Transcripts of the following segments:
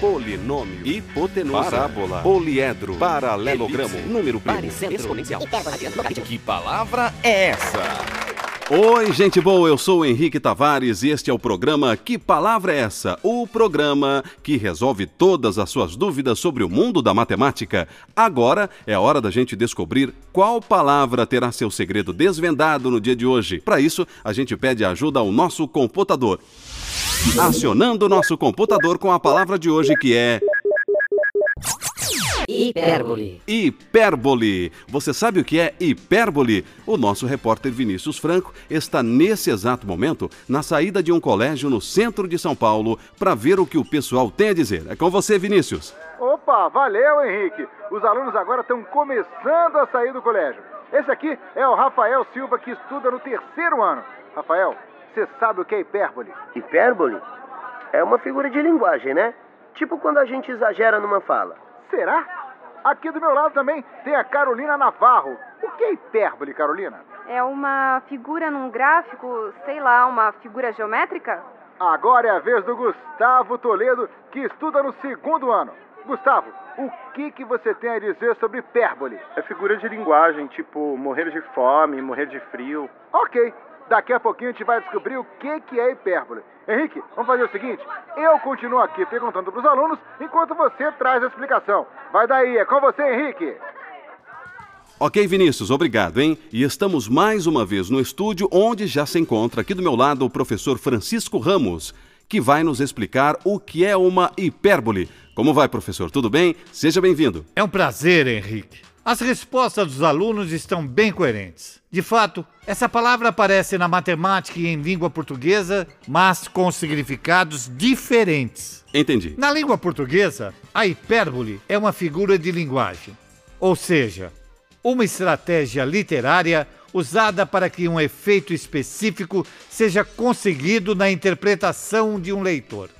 polinômio, hipotenusa, parábola, poliedro, paralelogramo, número primo, exponencial. Que palavra é essa? Oi, gente boa, eu sou o Henrique Tavares e este é o programa Que Palavra é Essa? O programa que resolve todas as suas dúvidas sobre o mundo da matemática. Agora é hora da gente descobrir qual palavra terá seu segredo desvendado no dia de hoje. Para isso, a gente pede ajuda ao nosso computador. Acionando o nosso computador com a palavra de hoje que é Hipérbole. Hipérbole. Você sabe o que é hipérbole? O nosso repórter Vinícius Franco está nesse exato momento na saída de um colégio no centro de São Paulo para ver o que o pessoal tem a dizer. É com você, Vinícius. Opa, valeu, Henrique. Os alunos agora estão começando a sair do colégio. Esse aqui é o Rafael Silva que estuda no terceiro ano. Rafael, você sabe o que é hipérbole? Hipérbole? É uma figura de linguagem, né? Tipo quando a gente exagera numa fala. Será? Aqui do meu lado também tem a Carolina Navarro. O que é hipérbole, Carolina? É uma figura num gráfico, sei lá, uma figura geométrica? Agora é a vez do Gustavo Toledo, que estuda no segundo ano. Gustavo, o que, que você tem a dizer sobre hipérbole? É figura de linguagem, tipo morrer de fome, morrer de frio. Ok, Daqui a pouquinho a gente vai descobrir o que, que é hipérbole. Henrique, vamos fazer o seguinte: eu continuo aqui perguntando para os alunos enquanto você traz a explicação. Vai daí, é com você, Henrique. Ok, Vinícius, obrigado, hein? E estamos mais uma vez no estúdio, onde já se encontra aqui do meu lado o professor Francisco Ramos, que vai nos explicar o que é uma hipérbole. Como vai, professor? Tudo bem? Seja bem-vindo. É um prazer, Henrique. As respostas dos alunos estão bem coerentes. De fato, essa palavra aparece na matemática e em língua portuguesa, mas com significados diferentes. Entendi. Na língua portuguesa, a hipérbole é uma figura de linguagem, ou seja, uma estratégia literária usada para que um efeito específico seja conseguido na interpretação de um leitor.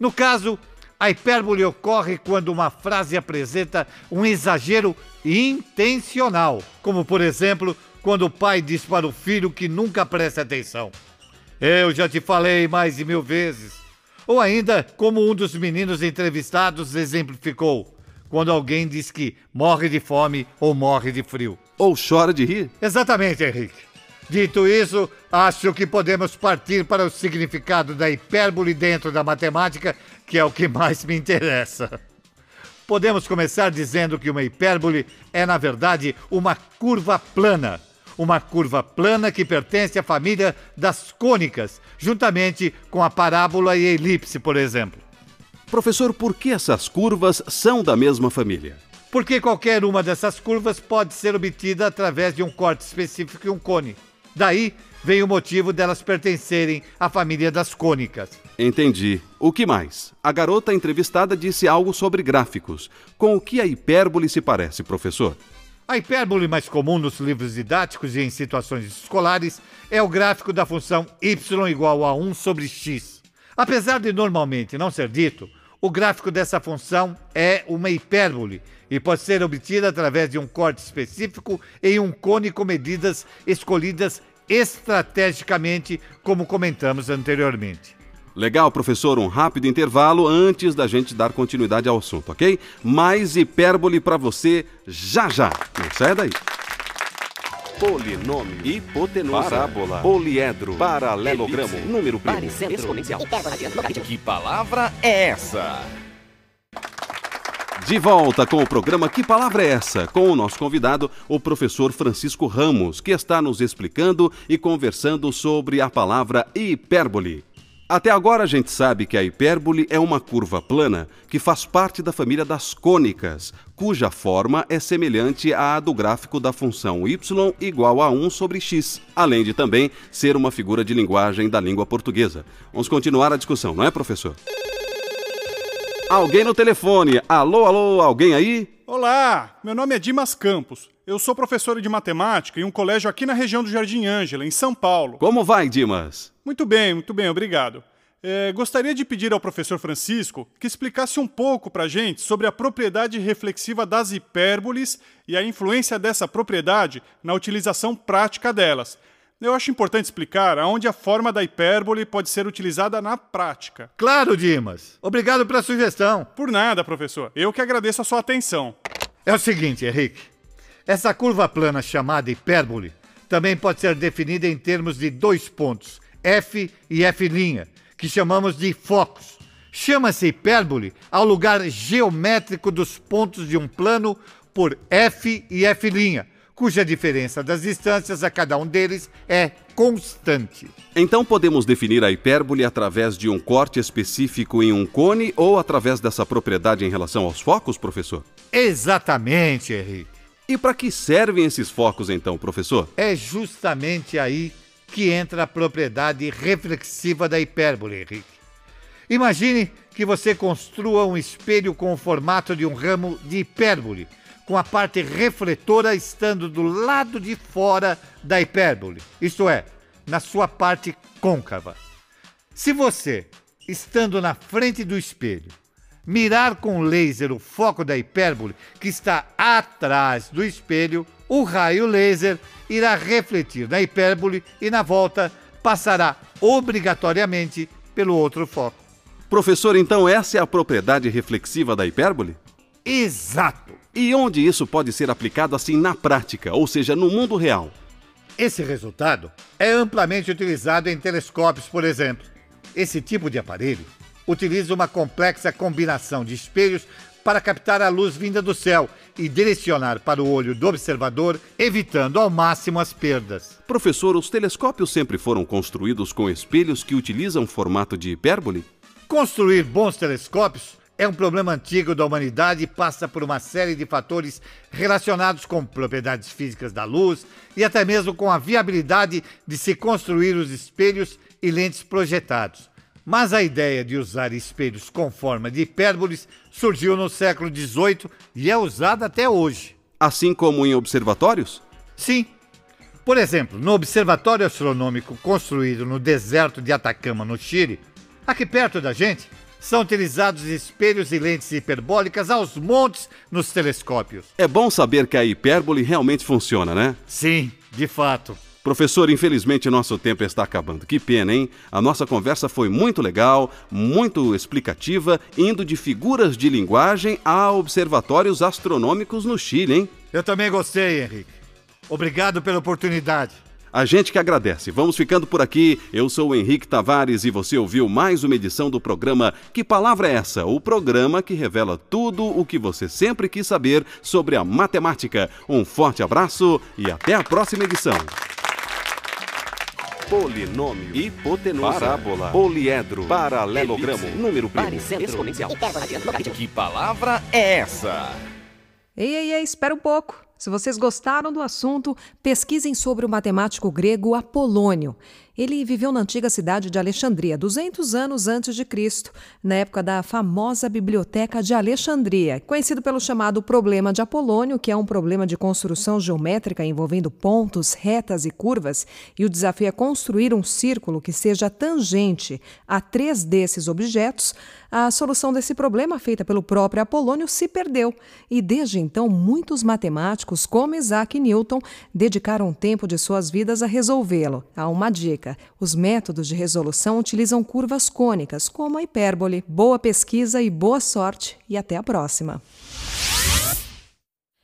No caso, a hipérbole ocorre quando uma frase apresenta um exagero intencional, como por exemplo, quando o pai diz para o filho que nunca presta atenção. Eu já te falei mais de mil vezes. Ou ainda, como um dos meninos entrevistados exemplificou, quando alguém diz que morre de fome ou morre de frio. Ou chora de rir? Exatamente, Henrique. Dito isso, acho que podemos partir para o significado da hipérbole dentro da matemática, que é o que mais me interessa. Podemos começar dizendo que uma hipérbole é, na verdade, uma curva plana. Uma curva plana que pertence à família das cônicas, juntamente com a parábola e a elipse, por exemplo. Professor, por que essas curvas são da mesma família? Porque qualquer uma dessas curvas pode ser obtida através de um corte específico e um cone. Daí vem o motivo delas pertencerem à família das cônicas. Entendi. O que mais? A garota entrevistada disse algo sobre gráficos. Com o que a hipérbole se parece, professor? A hipérbole mais comum nos livros didáticos e em situações escolares é o gráfico da função y igual a 1 sobre x. Apesar de normalmente não ser dito, o gráfico dessa função é uma hipérbole e pode ser obtida através de um corte específico em um cone com medidas escolhidas estrategicamente, como comentamos anteriormente. Legal, professor, um rápido intervalo antes da gente dar continuidade ao assunto, ok? Mais hipérbole para você já já. Não sai daí. Polinômio, hipotenusa, parábola, poliedro, paralelogramo, elipse, número primo, exponencial. Que palavra é essa? De volta com o programa Que Palavra é Essa? Com o nosso convidado, o professor Francisco Ramos, que está nos explicando e conversando sobre a palavra hipérbole. Até agora a gente sabe que a hipérbole é uma curva plana que faz parte da família das cônicas, cuja forma é semelhante à do gráfico da função y igual a 1 sobre x, além de também ser uma figura de linguagem da língua portuguesa. Vamos continuar a discussão, não é, professor? Alguém no telefone. Alô, alô, alguém aí? Olá, meu nome é Dimas Campos. Eu sou professor de matemática em um colégio aqui na região do Jardim Ângela, em São Paulo. Como vai, Dimas? Muito bem, muito bem, obrigado. É, gostaria de pedir ao professor Francisco que explicasse um pouco para a gente sobre a propriedade reflexiva das hipérboles e a influência dessa propriedade na utilização prática delas. eu acho importante explicar aonde a forma da hipérbole pode ser utilizada na prática. Claro, Dimas. Obrigado pela sugestão. Por nada, professor. Eu que agradeço a sua atenção. É o seguinte, Henrique. Essa curva plana chamada hipérbole também pode ser definida em termos de dois pontos, F e F', que chamamos de focos. Chama-se hipérbole ao lugar geométrico dos pontos de um plano por F e F', cuja diferença das distâncias a cada um deles é constante. Então podemos definir a hipérbole através de um corte específico em um cone ou através dessa propriedade em relação aos focos, professor? Exatamente, Henrique. E para que servem esses focos então, professor? É justamente aí que entra a propriedade reflexiva da hipérbole, Henrique. Imagine que você construa um espelho com o formato de um ramo de hipérbole com a parte refletora estando do lado de fora da hipérbole, isto é, na sua parte côncava. Se você, estando na frente do espelho, mirar com laser o foco da hipérbole que está atrás do espelho, o raio laser irá refletir na hipérbole e na volta passará obrigatoriamente pelo outro foco. Professor, então essa é a propriedade reflexiva da hipérbole? Exato! E onde isso pode ser aplicado assim na prática, ou seja, no mundo real? Esse resultado é amplamente utilizado em telescópios, por exemplo. Esse tipo de aparelho utiliza uma complexa combinação de espelhos para captar a luz vinda do céu e direcionar para o olho do observador, evitando ao máximo as perdas. Professor, os telescópios sempre foram construídos com espelhos que utilizam formato de hipérbole? Construir bons telescópios é um problema antigo da humanidade e passa por uma série de fatores relacionados com propriedades físicas da luz e até mesmo com a viabilidade de se construir os espelhos e lentes projetados. Mas a ideia de usar espelhos com forma de hipérboles surgiu no século XVIII e é usada até hoje. Assim como em observatórios? Sim. Por exemplo, no observatório astronômico construído no deserto de Atacama, no Chile, aqui perto da gente, são utilizados espelhos e lentes hiperbólicas aos montes nos telescópios. É bom saber que a hipérbole realmente funciona, né? Sim, de fato. Professor, infelizmente nosso tempo está acabando. Que pena, hein? A nossa conversa foi muito legal, muito explicativa, indo de figuras de linguagem a observatórios astronômicos no Chile, hein? Eu também gostei, Henrique. Obrigado pela oportunidade. A gente que agradece. Vamos ficando por aqui. Eu sou o Henrique Tavares e você ouviu mais uma edição do programa Que Palavra é essa? O programa que revela tudo o que você sempre quis saber sobre a matemática. Um forte abraço e até a próxima edição. Polinômio, hipotenusa, parábola, poliedro, paralelogramo, Elipse, número primo. Baricentro, exponencial, adiante. Que palavra é essa? Ei, ei, ei, espera um pouco. Se vocês gostaram do assunto, pesquisem sobre o matemático grego Apolônio. Ele viveu na antiga cidade de Alexandria, 200 anos antes de Cristo, na época da famosa Biblioteca de Alexandria, conhecido pelo chamado problema de Apolônio, que é um problema de construção geométrica envolvendo pontos, retas e curvas, e o desafio é construir um círculo que seja tangente a três desses objetos. A solução desse problema, feita pelo próprio Apolônio, se perdeu, e desde então muitos matemáticos, como Isaac Newton, dedicaram tempo de suas vidas a resolvê-lo. Há uma dica: os métodos de resolução utilizam curvas cônicas, como a hipérbole. Boa pesquisa e boa sorte, e até a próxima.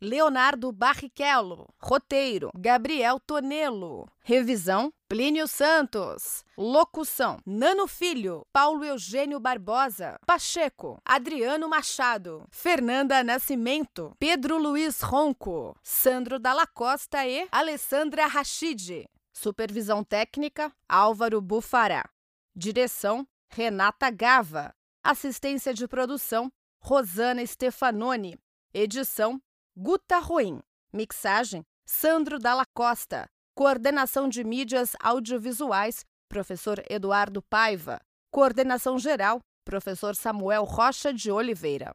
Leonardo Barrichello. Roteiro: Gabriel Tonelo. Revisão: Plínio Santos. Locução: Nano Filho, Paulo Eugênio Barbosa, Pacheco, Adriano Machado, Fernanda Nascimento, Pedro Luiz Ronco, Sandro Dalla Costa e Alessandra Rachid. Supervisão técnica: Álvaro Bufará. Direção: Renata Gava. Assistência de produção: Rosana Stefanoni. Edição: Guta Ruim. Mixagem: Sandro Dalla Costa. Coordenação de mídias audiovisuais: Professor Eduardo Paiva. Coordenação geral: Professor Samuel Rocha de Oliveira.